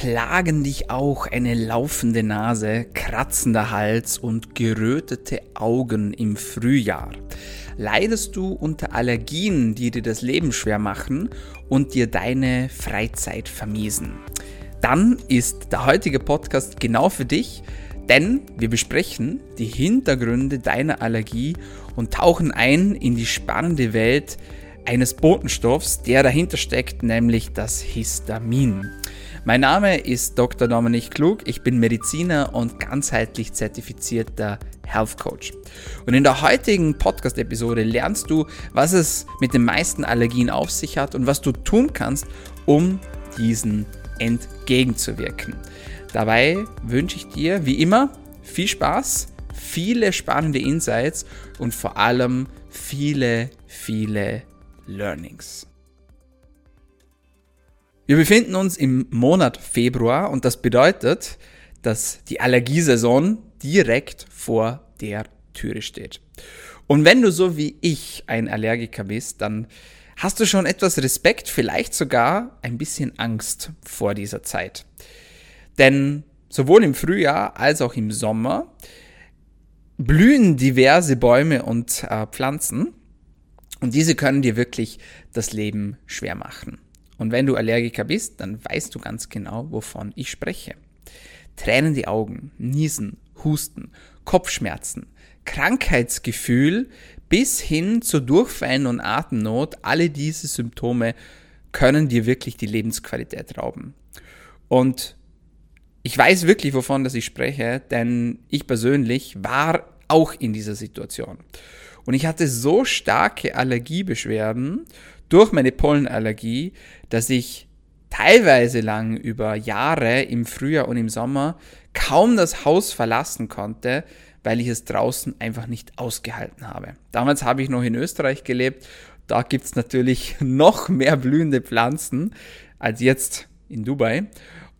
Plagen dich auch eine laufende Nase, kratzender Hals und gerötete Augen im Frühjahr? Leidest du unter Allergien, die dir das Leben schwer machen und dir deine Freizeit vermiesen? Dann ist der heutige Podcast genau für dich, denn wir besprechen die Hintergründe deiner Allergie und tauchen ein in die spannende Welt eines Botenstoffs, der dahinter steckt, nämlich das Histamin. Mein Name ist Dr. Dominik Klug, ich bin Mediziner und ganzheitlich zertifizierter Health Coach. Und in der heutigen Podcast-Episode lernst du, was es mit den meisten Allergien auf sich hat und was du tun kannst, um diesen entgegenzuwirken. Dabei wünsche ich dir, wie immer, viel Spaß, viele spannende Insights und vor allem viele, viele Learnings. Wir befinden uns im Monat Februar und das bedeutet, dass die Allergiesaison direkt vor der Türe steht. Und wenn du so wie ich ein Allergiker bist, dann hast du schon etwas Respekt, vielleicht sogar ein bisschen Angst vor dieser Zeit. Denn sowohl im Frühjahr als auch im Sommer blühen diverse Bäume und äh, Pflanzen und diese können dir wirklich das Leben schwer machen. Und wenn du Allergiker bist, dann weißt du ganz genau, wovon ich spreche. Tränen die Augen, Niesen, Husten, Kopfschmerzen, Krankheitsgefühl bis hin zu Durchfallen und Atemnot, alle diese Symptome können dir wirklich die Lebensqualität rauben. Und ich weiß wirklich, wovon das ich spreche, denn ich persönlich war auch in dieser Situation. Und ich hatte so starke Allergiebeschwerden durch meine Pollenallergie, dass ich teilweise lang über Jahre im Frühjahr und im Sommer kaum das Haus verlassen konnte, weil ich es draußen einfach nicht ausgehalten habe. Damals habe ich noch in Österreich gelebt. Da gibt es natürlich noch mehr blühende Pflanzen als jetzt in Dubai.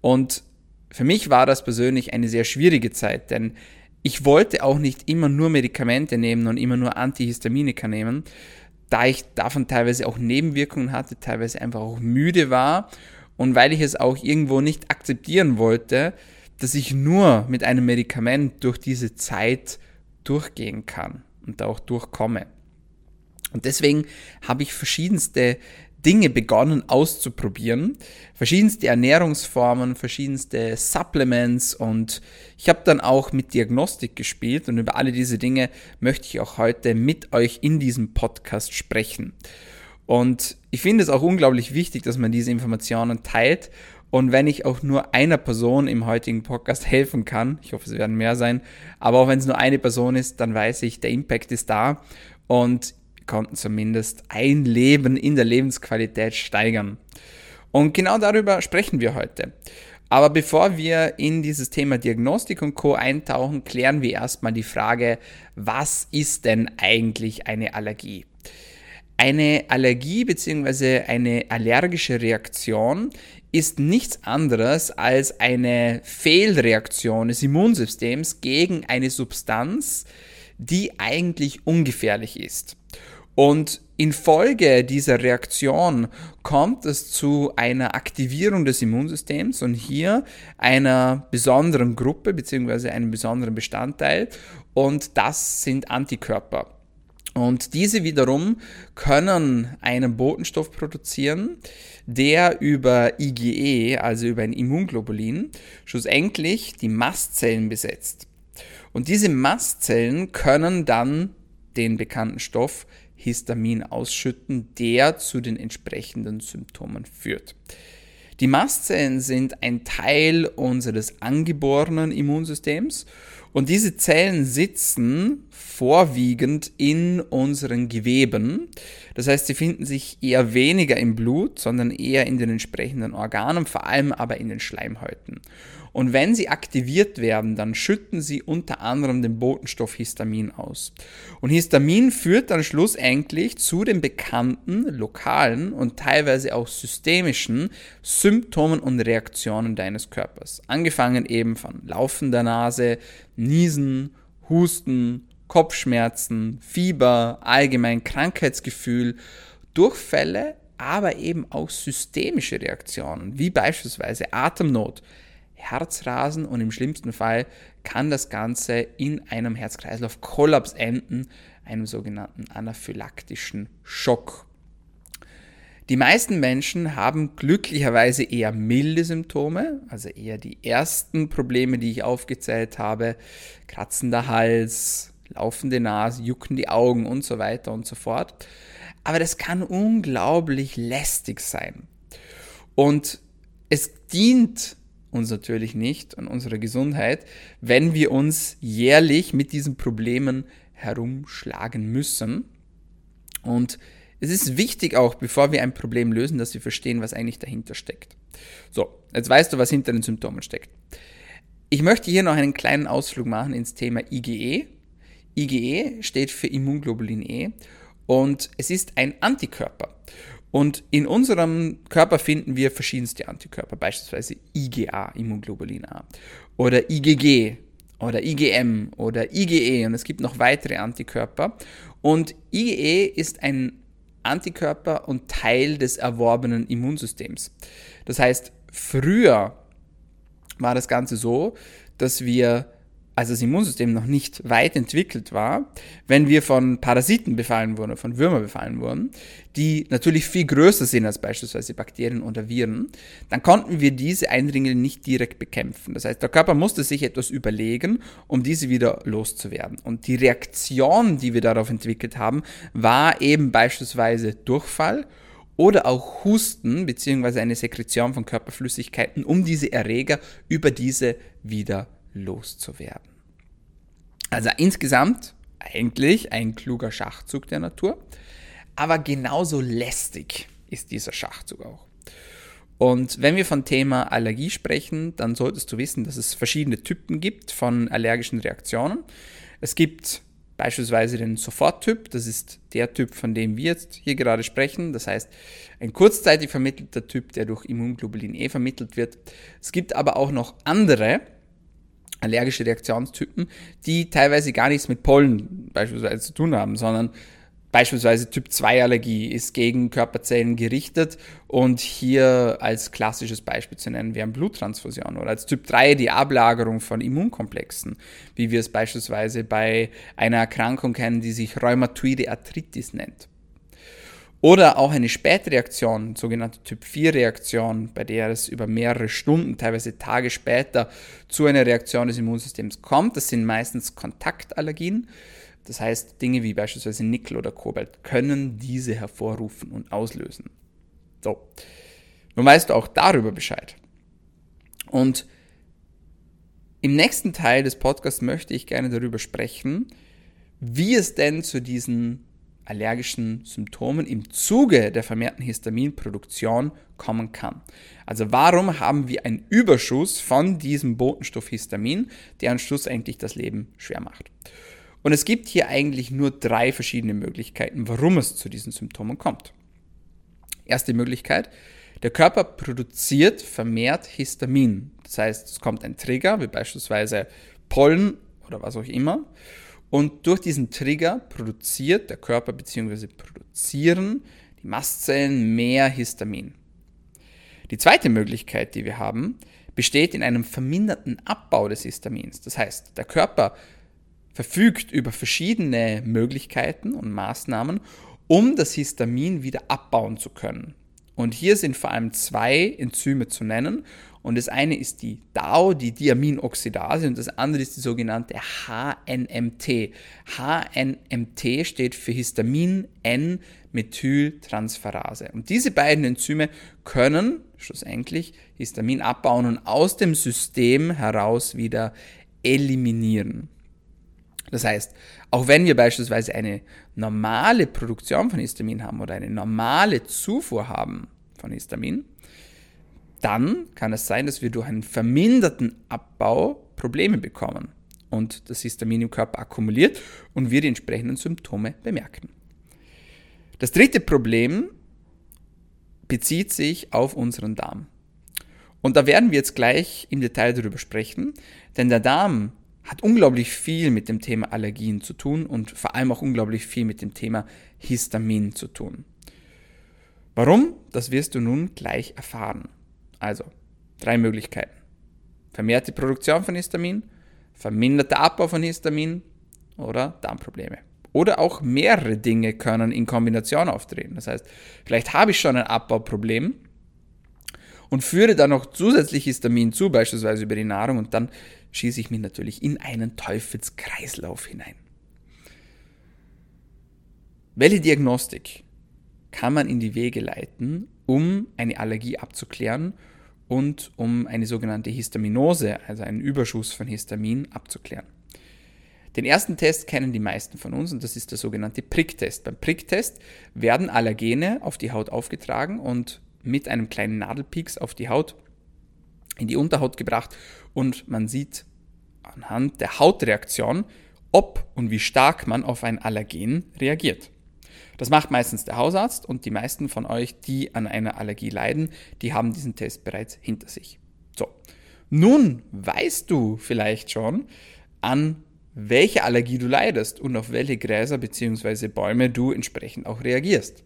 Und für mich war das persönlich eine sehr schwierige Zeit, denn ich wollte auch nicht immer nur Medikamente nehmen und immer nur Antihistaminika nehmen, da ich davon teilweise auch Nebenwirkungen hatte, teilweise einfach auch müde war und weil ich es auch irgendwo nicht akzeptieren wollte, dass ich nur mit einem Medikament durch diese Zeit durchgehen kann und da auch durchkomme. Und deswegen habe ich verschiedenste Dinge begonnen auszuprobieren. Verschiedenste Ernährungsformen, verschiedenste Supplements und ich habe dann auch mit Diagnostik gespielt und über alle diese Dinge möchte ich auch heute mit euch in diesem Podcast sprechen. Und ich finde es auch unglaublich wichtig, dass man diese Informationen teilt. Und wenn ich auch nur einer Person im heutigen Podcast helfen kann, ich hoffe, es werden mehr sein, aber auch wenn es nur eine Person ist, dann weiß ich, der Impact ist da. Und konnten zumindest ein Leben in der Lebensqualität steigern. Und genau darüber sprechen wir heute. Aber bevor wir in dieses Thema Diagnostik und Co eintauchen, klären wir erstmal die Frage, was ist denn eigentlich eine Allergie? Eine Allergie bzw. eine allergische Reaktion ist nichts anderes als eine Fehlreaktion des Immunsystems gegen eine Substanz, die eigentlich ungefährlich ist. Und infolge dieser Reaktion kommt es zu einer Aktivierung des Immunsystems und hier einer besonderen Gruppe bzw. einem besonderen Bestandteil und das sind Antikörper. Und diese wiederum können einen Botenstoff produzieren, der über IgE, also über ein Immunglobulin, schlussendlich die Mastzellen besetzt. Und diese Mastzellen können dann den bekannten Stoff Histamin ausschütten, der zu den entsprechenden Symptomen führt. Die Mastzellen sind ein Teil unseres angeborenen Immunsystems und diese Zellen sitzen vorwiegend in unseren Geweben. Das heißt, sie finden sich eher weniger im Blut, sondern eher in den entsprechenden Organen, vor allem aber in den Schleimhäuten. Und wenn sie aktiviert werden, dann schütten sie unter anderem den Botenstoff Histamin aus. Und Histamin führt dann schlussendlich zu den bekannten lokalen und teilweise auch systemischen Symptomen und Reaktionen deines Körpers. Angefangen eben von laufender Nase, Niesen, Husten, Kopfschmerzen, Fieber, allgemein Krankheitsgefühl, Durchfälle, aber eben auch systemische Reaktionen, wie beispielsweise Atemnot, Herzrasen und im schlimmsten Fall kann das Ganze in einem Herz-Kreislauf-Kollaps enden, einem sogenannten anaphylaktischen Schock. Die meisten Menschen haben glücklicherweise eher milde Symptome, also eher die ersten Probleme, die ich aufgezählt habe, kratzender Hals, laufende Nase, jucken die Augen und so weiter und so fort. Aber das kann unglaublich lästig sein. Und es dient uns natürlich nicht und unserer Gesundheit, wenn wir uns jährlich mit diesen Problemen herumschlagen müssen. Und es ist wichtig auch, bevor wir ein Problem lösen, dass wir verstehen, was eigentlich dahinter steckt. So, jetzt weißt du, was hinter den Symptomen steckt. Ich möchte hier noch einen kleinen Ausflug machen ins Thema IgE. IgE steht für Immunglobulin E und es ist ein Antikörper. Und in unserem Körper finden wir verschiedenste Antikörper, beispielsweise IgA, Immunglobulin A, oder IgG oder IgM oder IgE und es gibt noch weitere Antikörper. Und IgE ist ein Antikörper und Teil des erworbenen Immunsystems. Das heißt, früher war das Ganze so, dass wir als das Immunsystem noch nicht weit entwickelt war, wenn wir von Parasiten befallen wurden, von Würmern befallen wurden, die natürlich viel größer sind als beispielsweise Bakterien oder Viren, dann konnten wir diese Eindringlinge nicht direkt bekämpfen. Das heißt, der Körper musste sich etwas überlegen, um diese wieder loszuwerden. Und die Reaktion, die wir darauf entwickelt haben, war eben beispielsweise Durchfall oder auch Husten bzw. eine Sekretion von Körperflüssigkeiten, um diese Erreger über diese wieder loszuwerden. Also insgesamt eigentlich ein kluger Schachzug der Natur, aber genauso lästig ist dieser Schachzug auch. Und wenn wir von Thema Allergie sprechen, dann solltest du wissen, dass es verschiedene Typen gibt von allergischen Reaktionen. Es gibt beispielsweise den Soforttyp, das ist der Typ, von dem wir jetzt hier gerade sprechen. Das heißt, ein kurzzeitig vermittelter Typ, der durch Immunglobulin E vermittelt wird. Es gibt aber auch noch andere, allergische Reaktionstypen, die teilweise gar nichts mit Pollen beispielsweise zu tun haben, sondern beispielsweise Typ 2 Allergie ist gegen Körperzellen gerichtet und hier als klassisches Beispiel zu nennen wären Bluttransfusionen oder als Typ 3 die Ablagerung von Immunkomplexen, wie wir es beispielsweise bei einer Erkrankung kennen, die sich Rheumatoide Arthritis nennt. Oder auch eine Spätreaktion, sogenannte Typ-4-Reaktion, bei der es über mehrere Stunden, teilweise Tage später zu einer Reaktion des Immunsystems kommt. Das sind meistens Kontaktallergien. Das heißt, Dinge wie beispielsweise Nickel oder Kobalt können diese hervorrufen und auslösen. So, nun weißt du auch darüber Bescheid. Und im nächsten Teil des Podcasts möchte ich gerne darüber sprechen, wie es denn zu diesen allergischen Symptomen im Zuge der vermehrten Histaminproduktion kommen kann. Also warum haben wir einen Überschuss von diesem Botenstoff Histamin, der am Schluss eigentlich das Leben schwer macht? Und es gibt hier eigentlich nur drei verschiedene Möglichkeiten, warum es zu diesen Symptomen kommt. Erste Möglichkeit, der Körper produziert vermehrt Histamin. Das heißt, es kommt ein Trigger, wie beispielsweise Pollen oder was auch immer. Und durch diesen Trigger produziert der Körper bzw. produzieren die Mastzellen mehr Histamin. Die zweite Möglichkeit, die wir haben, besteht in einem verminderten Abbau des Histamins. Das heißt, der Körper verfügt über verschiedene Möglichkeiten und Maßnahmen, um das Histamin wieder abbauen zu können. Und hier sind vor allem zwei Enzyme zu nennen. Und das eine ist die DAO, die Diaminoxidase, und das andere ist die sogenannte HNMT. HNMT steht für Histamin N-Methyltransferase. Und diese beiden Enzyme können schlussendlich Histamin abbauen und aus dem System heraus wieder eliminieren. Das heißt, auch wenn wir beispielsweise eine normale Produktion von Histamin haben oder eine normale Zufuhr haben von Histamin, dann kann es sein, dass wir durch einen verminderten Abbau Probleme bekommen und das Histamin im Körper akkumuliert und wir die entsprechenden Symptome bemerken. Das dritte Problem bezieht sich auf unseren Darm. Und da werden wir jetzt gleich im Detail darüber sprechen, denn der Darm hat unglaublich viel mit dem Thema Allergien zu tun und vor allem auch unglaublich viel mit dem Thema Histamin zu tun. Warum? Das wirst du nun gleich erfahren. Also, drei Möglichkeiten. Vermehrte Produktion von Histamin, verminderter Abbau von Histamin oder Darmprobleme. Oder auch mehrere Dinge können in Kombination auftreten. Das heißt, vielleicht habe ich schon ein Abbauproblem und führe dann noch zusätzlich Histamin zu, beispielsweise über die Nahrung, und dann schieße ich mich natürlich in einen Teufelskreislauf hinein. Welche Diagnostik kann man in die Wege leiten, um eine Allergie abzuklären und um eine sogenannte Histaminose, also einen Überschuss von Histamin, abzuklären? Den ersten Test kennen die meisten von uns und das ist der sogenannte Pricktest. Beim Pricktest werden Allergene auf die Haut aufgetragen und mit einem kleinen Nadelpieks auf die Haut, in die Unterhaut gebracht und man sieht anhand der Hautreaktion, ob und wie stark man auf ein Allergen reagiert. Das macht meistens der Hausarzt und die meisten von euch, die an einer Allergie leiden, die haben diesen Test bereits hinter sich. So, nun weißt du vielleicht schon, an welche Allergie du leidest und auf welche Gräser bzw. Bäume du entsprechend auch reagierst.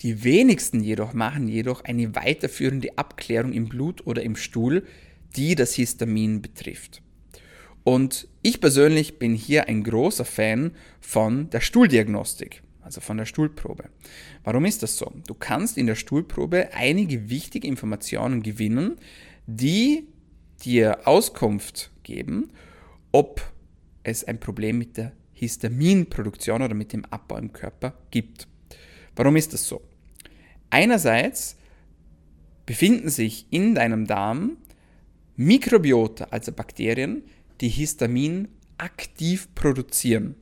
Die wenigsten jedoch machen jedoch eine weiterführende Abklärung im Blut oder im Stuhl, die das Histamin betrifft. Und ich persönlich bin hier ein großer Fan von der Stuhldiagnostik, also von der Stuhlprobe. Warum ist das so? Du kannst in der Stuhlprobe einige wichtige Informationen gewinnen, die dir Auskunft geben, ob es ein Problem mit der Histaminproduktion oder mit dem Abbau im Körper gibt. Warum ist das so? Einerseits befinden sich in deinem Darm Mikrobiota, also Bakterien, die Histamin aktiv produzieren.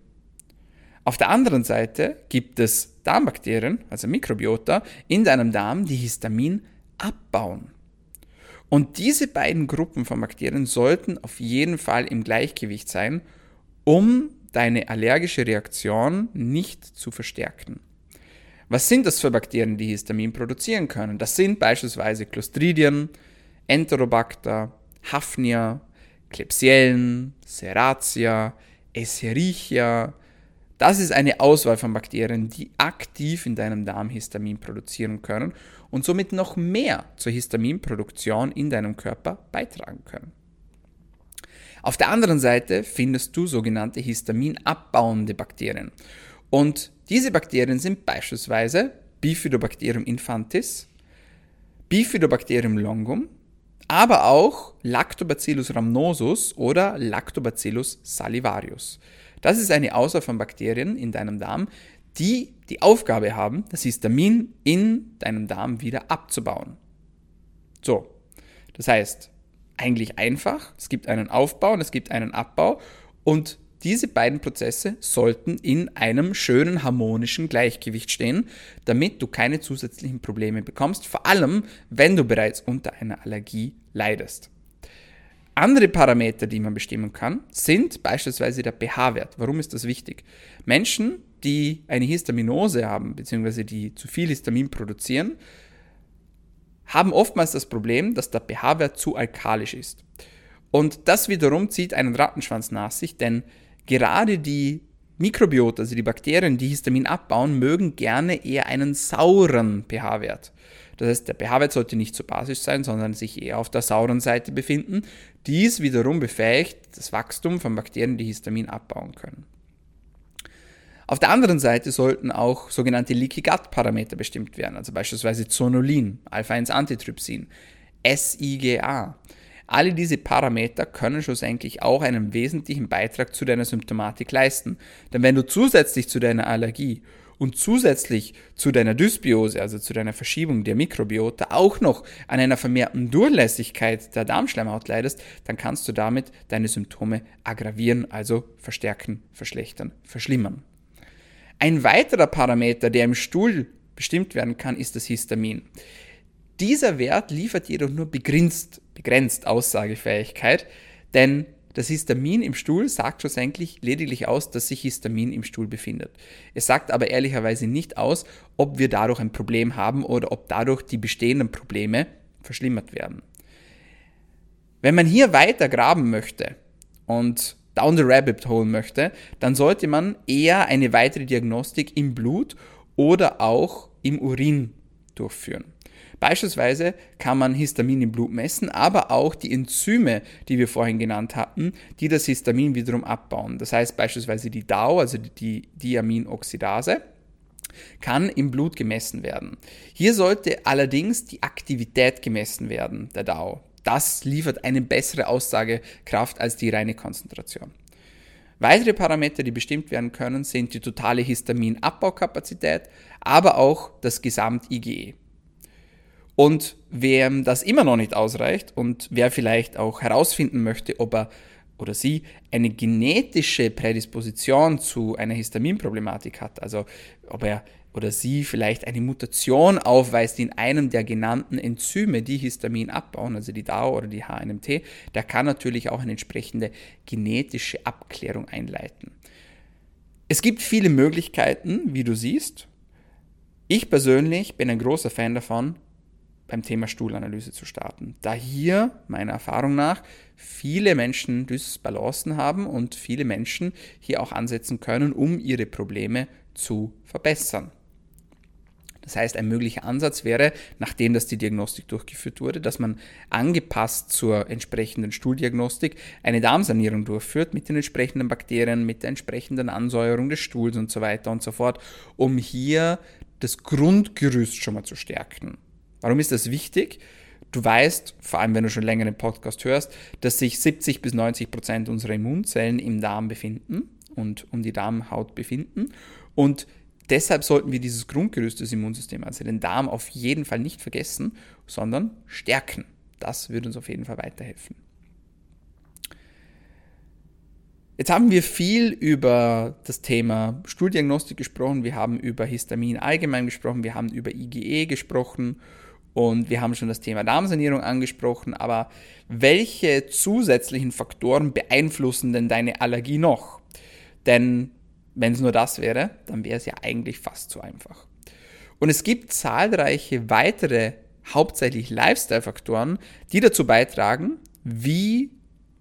Auf der anderen Seite gibt es Darmbakterien, also Mikrobiota, in deinem Darm, die Histamin abbauen. Und diese beiden Gruppen von Bakterien sollten auf jeden Fall im Gleichgewicht sein, um deine allergische Reaktion nicht zu verstärken. Was sind das für Bakterien, die Histamin produzieren können? Das sind beispielsweise Clostridien, Enterobacter, Hafnia, Klebsiellen, Serratia, Escherichia. Das ist eine Auswahl von Bakterien, die aktiv in deinem Darm Histamin produzieren können und somit noch mehr zur Histaminproduktion in deinem Körper beitragen können. Auf der anderen Seite findest du sogenannte histaminabbauende Bakterien. Und diese Bakterien sind beispielsweise Bifidobacterium infantis, Bifidobacterium longum, aber auch Lactobacillus rhamnosus oder Lactobacillus salivarius. Das ist eine Auswahl von Bakterien in deinem Darm, die die Aufgabe haben, das Histamin in deinem Darm wieder abzubauen. So, das heißt, eigentlich einfach, es gibt einen Aufbau und es gibt einen Abbau und diese beiden Prozesse sollten in einem schönen harmonischen Gleichgewicht stehen, damit du keine zusätzlichen Probleme bekommst, vor allem wenn du bereits unter einer Allergie leidest. Andere Parameter, die man bestimmen kann, sind beispielsweise der pH-Wert. Warum ist das wichtig? Menschen, die eine Histaminose haben, beziehungsweise die zu viel Histamin produzieren, haben oftmals das Problem, dass der pH-Wert zu alkalisch ist. Und das wiederum zieht einen Rattenschwanz nach sich, denn Gerade die Mikrobiota, also die Bakterien, die Histamin abbauen, mögen gerne eher einen sauren pH-Wert. Das heißt, der pH-Wert sollte nicht zu basisch sein, sondern sich eher auf der sauren Seite befinden. Dies wiederum befähigt das Wachstum von Bakterien, die Histamin abbauen können. Auf der anderen Seite sollten auch sogenannte Leaky Gut Parameter bestimmt werden, also beispielsweise Zonulin, Alpha-1-Antitrypsin, SIGA. Alle diese Parameter können schlussendlich auch einen wesentlichen Beitrag zu deiner Symptomatik leisten. Denn wenn du zusätzlich zu deiner Allergie und zusätzlich zu deiner Dysbiose, also zu deiner Verschiebung der Mikrobiota, auch noch an einer vermehrten Durchlässigkeit der Darmschleimhaut leidest, dann kannst du damit deine Symptome aggravieren, also verstärken, verschlechtern, verschlimmern. Ein weiterer Parameter, der im Stuhl bestimmt werden kann, ist das Histamin. Dieser Wert liefert jedoch nur begrenzt, begrenzt Aussagefähigkeit, denn das Histamin im Stuhl sagt schlussendlich lediglich aus, dass sich Histamin im Stuhl befindet. Es sagt aber ehrlicherweise nicht aus, ob wir dadurch ein Problem haben oder ob dadurch die bestehenden Probleme verschlimmert werden. Wenn man hier weiter graben möchte und down the rabbit hole möchte, dann sollte man eher eine weitere Diagnostik im Blut oder auch im Urin durchführen. Beispielsweise kann man Histamin im Blut messen, aber auch die Enzyme, die wir vorhin genannt hatten, die das Histamin wiederum abbauen. Das heißt beispielsweise die DAO, also die Diaminoxidase, kann im Blut gemessen werden. Hier sollte allerdings die Aktivität gemessen werden, der DAO. Das liefert eine bessere Aussagekraft als die reine Konzentration. Weitere Parameter, die bestimmt werden können, sind die totale Histaminabbaukapazität, aber auch das Gesamt-IgE. Und wer das immer noch nicht ausreicht und wer vielleicht auch herausfinden möchte, ob er oder sie eine genetische Prädisposition zu einer Histaminproblematik hat, also ob er oder sie vielleicht eine Mutation aufweist in einem der genannten Enzyme, die Histamin abbauen, also die DAO oder die HNMT, der kann natürlich auch eine entsprechende genetische Abklärung einleiten. Es gibt viele Möglichkeiten, wie du siehst. Ich persönlich bin ein großer Fan davon, beim Thema Stuhlanalyse zu starten. Da hier, meiner Erfahrung nach, viele Menschen Dysbalancen haben und viele Menschen hier auch ansetzen können, um ihre Probleme zu verbessern. Das heißt, ein möglicher Ansatz wäre, nachdem das die Diagnostik durchgeführt wurde, dass man angepasst zur entsprechenden Stuhldiagnostik eine Darmsanierung durchführt mit den entsprechenden Bakterien, mit der entsprechenden Ansäuerung des Stuhls und so weiter und so fort, um hier das Grundgerüst schon mal zu stärken. Warum ist das wichtig? Du weißt, vor allem wenn du schon länger den Podcast hörst, dass sich 70 bis 90 Prozent unserer Immunzellen im Darm befinden und um die Darmhaut befinden. Und deshalb sollten wir dieses Grundgerüst des Immunsystems, also den Darm, auf jeden Fall nicht vergessen, sondern stärken. Das würde uns auf jeden Fall weiterhelfen. Jetzt haben wir viel über das Thema Stuhldiagnostik gesprochen, wir haben über Histamin allgemein gesprochen, wir haben über IgE gesprochen und wir haben schon das Thema Darmsanierung angesprochen, aber welche zusätzlichen Faktoren beeinflussen denn deine Allergie noch? Denn wenn es nur das wäre, dann wäre es ja eigentlich fast zu einfach. Und es gibt zahlreiche weitere, hauptsächlich Lifestyle-Faktoren, die dazu beitragen, wie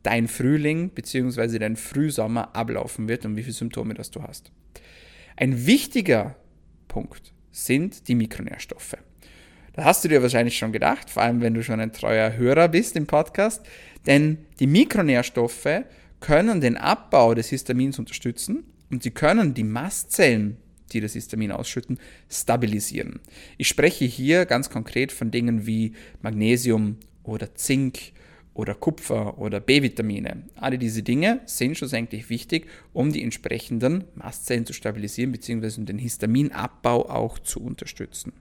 dein Frühling bzw. dein Frühsommer ablaufen wird und wie viele Symptome das du hast. Ein wichtiger Punkt sind die Mikronährstoffe. Da hast du dir wahrscheinlich schon gedacht, vor allem wenn du schon ein treuer Hörer bist im Podcast, denn die Mikronährstoffe können den Abbau des Histamins unterstützen und sie können die Mastzellen, die das Histamin ausschütten, stabilisieren. Ich spreche hier ganz konkret von Dingen wie Magnesium oder Zink oder Kupfer oder B-Vitamine. Alle diese Dinge sind schlussendlich wichtig, um die entsprechenden Mastzellen zu stabilisieren bzw. den Histaminabbau auch zu unterstützen.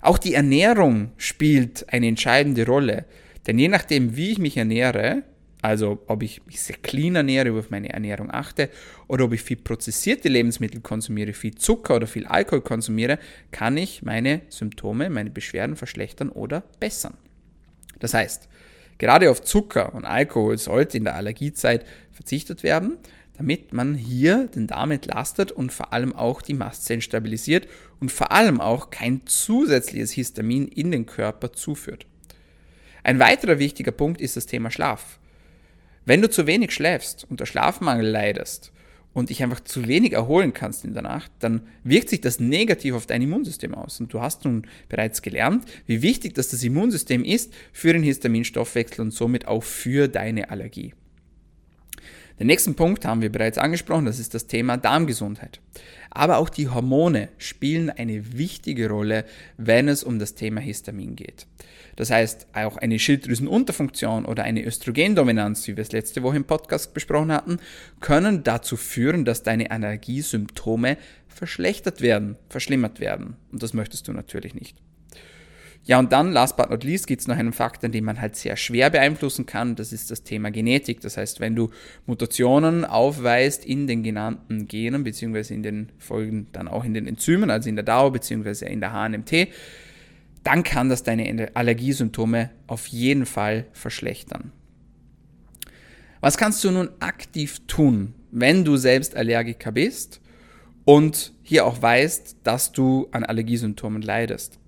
Auch die Ernährung spielt eine entscheidende Rolle. Denn je nachdem, wie ich mich ernähre, also ob ich mich sehr clean ernähre, auf meine Ernährung achte, oder ob ich viel prozessierte Lebensmittel konsumiere, viel Zucker oder viel Alkohol konsumiere, kann ich meine Symptome, meine Beschwerden verschlechtern oder bessern. Das heißt, gerade auf Zucker und Alkohol sollte in der Allergiezeit verzichtet werden, damit man hier den Darm entlastet und vor allem auch die Mastzellen stabilisiert und vor allem auch kein zusätzliches Histamin in den Körper zuführt. Ein weiterer wichtiger Punkt ist das Thema Schlaf. Wenn du zu wenig schläfst, unter Schlafmangel leidest und dich einfach zu wenig erholen kannst in der Nacht, dann wirkt sich das negativ auf dein Immunsystem aus. Und du hast nun bereits gelernt, wie wichtig das, das Immunsystem ist für den Histaminstoffwechsel und somit auch für deine Allergie. Den nächsten Punkt haben wir bereits angesprochen, das ist das Thema Darmgesundheit. Aber auch die Hormone spielen eine wichtige Rolle, wenn es um das Thema Histamin geht. Das heißt, auch eine Schilddrüsenunterfunktion oder eine Östrogendominanz, wie wir es letzte Woche im Podcast besprochen hatten, können dazu führen, dass deine Allergiesymptome verschlechtert werden, verschlimmert werden. Und das möchtest du natürlich nicht. Ja, und dann, last but not least, gibt es noch einen Faktor, den man halt sehr schwer beeinflussen kann. Das ist das Thema Genetik. Das heißt, wenn du Mutationen aufweist in den genannten Genen, beziehungsweise in den Folgen dann auch in den Enzymen, also in der DAO, beziehungsweise in der HNMT, dann kann das deine Allergiesymptome auf jeden Fall verschlechtern. Was kannst du nun aktiv tun, wenn du selbst Allergiker bist und hier auch weißt, dass du an Allergiesymptomen leidest?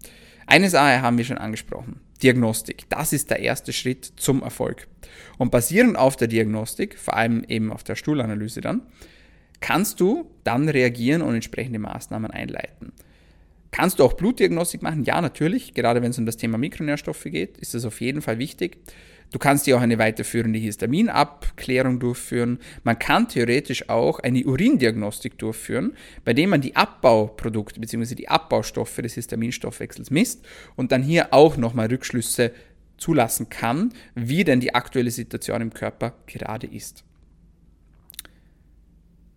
Eine Sache haben wir schon angesprochen. Diagnostik. Das ist der erste Schritt zum Erfolg. Und basierend auf der Diagnostik, vor allem eben auf der Stuhlanalyse dann, kannst du dann reagieren und entsprechende Maßnahmen einleiten. Kannst du auch Blutdiagnostik machen? Ja, natürlich. Gerade wenn es um das Thema Mikronährstoffe geht, ist das auf jeden Fall wichtig. Du kannst dir auch eine weiterführende Histaminabklärung durchführen. Man kann theoretisch auch eine Urindiagnostik durchführen, bei dem man die Abbauprodukte bzw. die Abbaustoffe des Histaminstoffwechsels misst und dann hier auch nochmal Rückschlüsse zulassen kann, wie denn die aktuelle Situation im Körper gerade ist.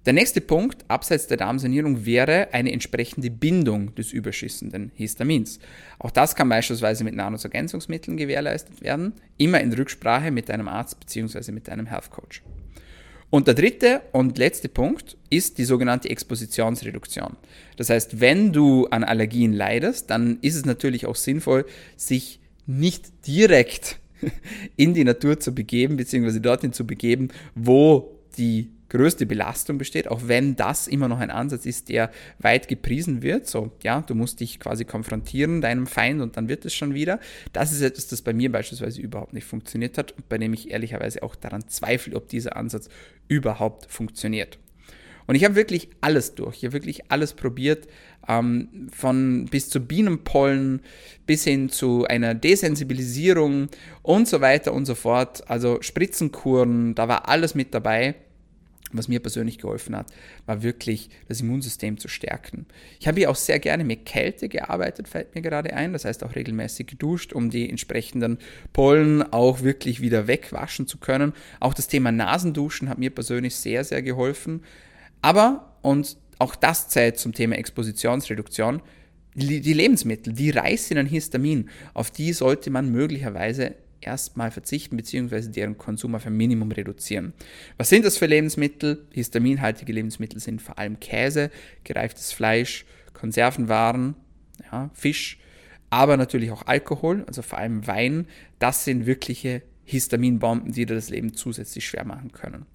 Der nächste Punkt abseits der Darmsanierung wäre eine entsprechende Bindung des überschüssenden Histamins. Auch das kann beispielsweise mit Nahrungsergänzungsmitteln gewährleistet werden, immer in Rücksprache mit deinem Arzt bzw. mit deinem Health Coach. Und der dritte und letzte Punkt ist die sogenannte Expositionsreduktion. Das heißt, wenn du an Allergien leidest, dann ist es natürlich auch sinnvoll, sich nicht direkt in die Natur zu begeben, beziehungsweise dorthin zu begeben, wo die größte Belastung besteht, auch wenn das immer noch ein Ansatz ist, der weit gepriesen wird. So, ja, du musst dich quasi konfrontieren, deinem Feind, und dann wird es schon wieder. Das ist etwas, das bei mir beispielsweise überhaupt nicht funktioniert hat und bei dem ich ehrlicherweise auch daran zweifle, ob dieser Ansatz überhaupt funktioniert. Und ich habe wirklich alles durch. Ich habe wirklich alles probiert, ähm, von bis zu Bienenpollen bis hin zu einer Desensibilisierung und so weiter und so fort. Also Spritzenkuren, da war alles mit dabei was mir persönlich geholfen hat, war wirklich das Immunsystem zu stärken. Ich habe hier auch sehr gerne mit Kälte gearbeitet, fällt mir gerade ein. Das heißt auch regelmäßig geduscht, um die entsprechenden Pollen auch wirklich wieder wegwaschen zu können. Auch das Thema Nasenduschen hat mir persönlich sehr, sehr geholfen. Aber, und auch das zählt zum Thema Expositionsreduktion, die Lebensmittel, die reißen an Histamin, auf die sollte man möglicherweise erstmal verzichten bzw. deren Konsum auf ein Minimum reduzieren. Was sind das für Lebensmittel? Histaminhaltige Lebensmittel sind vor allem Käse, gereiftes Fleisch, Konservenwaren, ja, Fisch, aber natürlich auch Alkohol, also vor allem Wein. Das sind wirkliche Histaminbomben, die dir das Leben zusätzlich schwer machen können.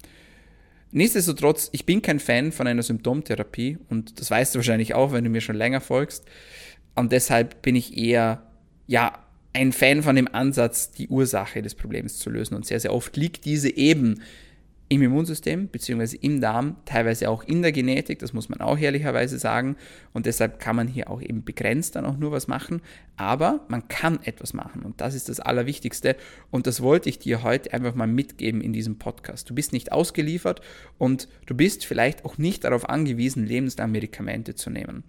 Nichtsdestotrotz, ich bin kein Fan von einer Symptomtherapie und das weißt du wahrscheinlich auch, wenn du mir schon länger folgst. Und deshalb bin ich eher, ja, ein Fan von dem Ansatz, die Ursache des Problems zu lösen. Und sehr, sehr oft liegt diese eben im Immunsystem bzw. im Darm, teilweise auch in der Genetik, das muss man auch ehrlicherweise sagen. Und deshalb kann man hier auch eben begrenzt dann auch nur was machen. Aber man kann etwas machen und das ist das Allerwichtigste. Und das wollte ich dir heute einfach mal mitgeben in diesem Podcast. Du bist nicht ausgeliefert und du bist vielleicht auch nicht darauf angewiesen, lebenslang Medikamente zu nehmen.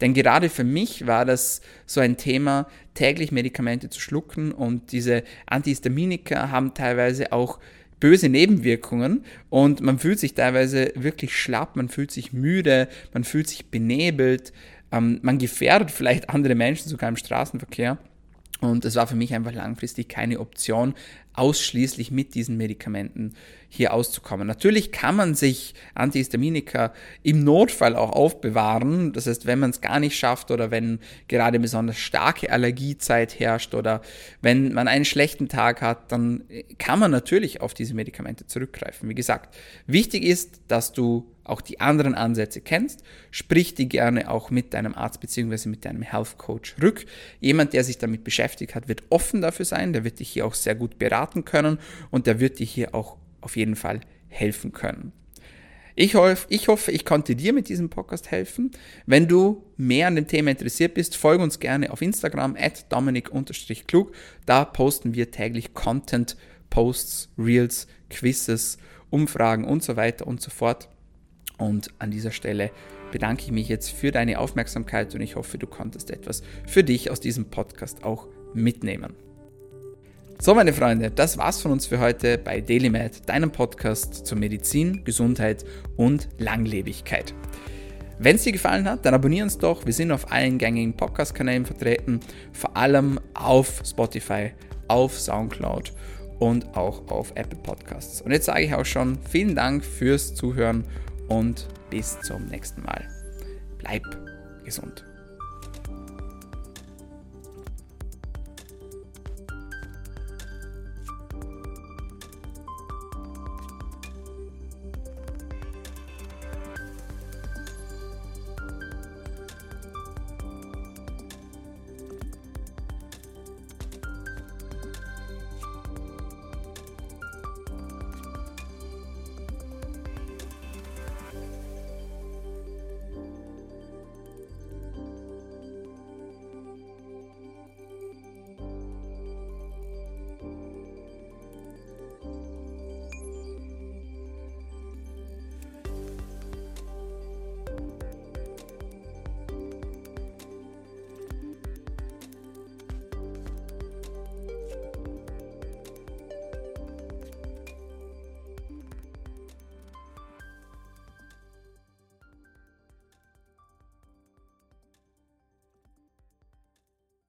Denn gerade für mich war das so ein Thema, täglich Medikamente zu schlucken und diese Antihistaminika haben teilweise auch böse Nebenwirkungen und man fühlt sich teilweise wirklich schlapp, man fühlt sich müde, man fühlt sich benebelt, ähm, man gefährdet vielleicht andere Menschen sogar im Straßenverkehr. Und es war für mich einfach langfristig keine Option, ausschließlich mit diesen Medikamenten hier auszukommen. Natürlich kann man sich Antihistaminika im Notfall auch aufbewahren. Das heißt, wenn man es gar nicht schafft oder wenn gerade besonders starke Allergiezeit herrscht oder wenn man einen schlechten Tag hat, dann kann man natürlich auf diese Medikamente zurückgreifen. Wie gesagt, wichtig ist, dass du auch die anderen Ansätze kennst, sprich die gerne auch mit deinem Arzt bzw. mit deinem Health Coach rück. Jemand, der sich damit beschäftigt hat, wird offen dafür sein, der wird dich hier auch sehr gut beraten können und der wird dir hier auch auf jeden Fall helfen können. Ich, hoff, ich hoffe, ich konnte dir mit diesem Podcast helfen. Wenn du mehr an dem Thema interessiert bist, folge uns gerne auf Instagram at dominik-klug. Da posten wir täglich Content, Posts, Reels, Quizzes, Umfragen und so weiter und so fort. Und an dieser Stelle bedanke ich mich jetzt für deine Aufmerksamkeit und ich hoffe, du konntest etwas für dich aus diesem Podcast auch mitnehmen. So, meine Freunde, das war's von uns für heute bei DailyMed, deinem Podcast zur Medizin, Gesundheit und Langlebigkeit. Wenn es dir gefallen hat, dann abonnier uns doch. Wir sind auf allen gängigen Podcast-Kanälen vertreten, vor allem auf Spotify, auf Soundcloud und auch auf Apple Podcasts. Und jetzt sage ich auch schon vielen Dank fürs Zuhören und bis zum nächsten Mal. Bleib gesund.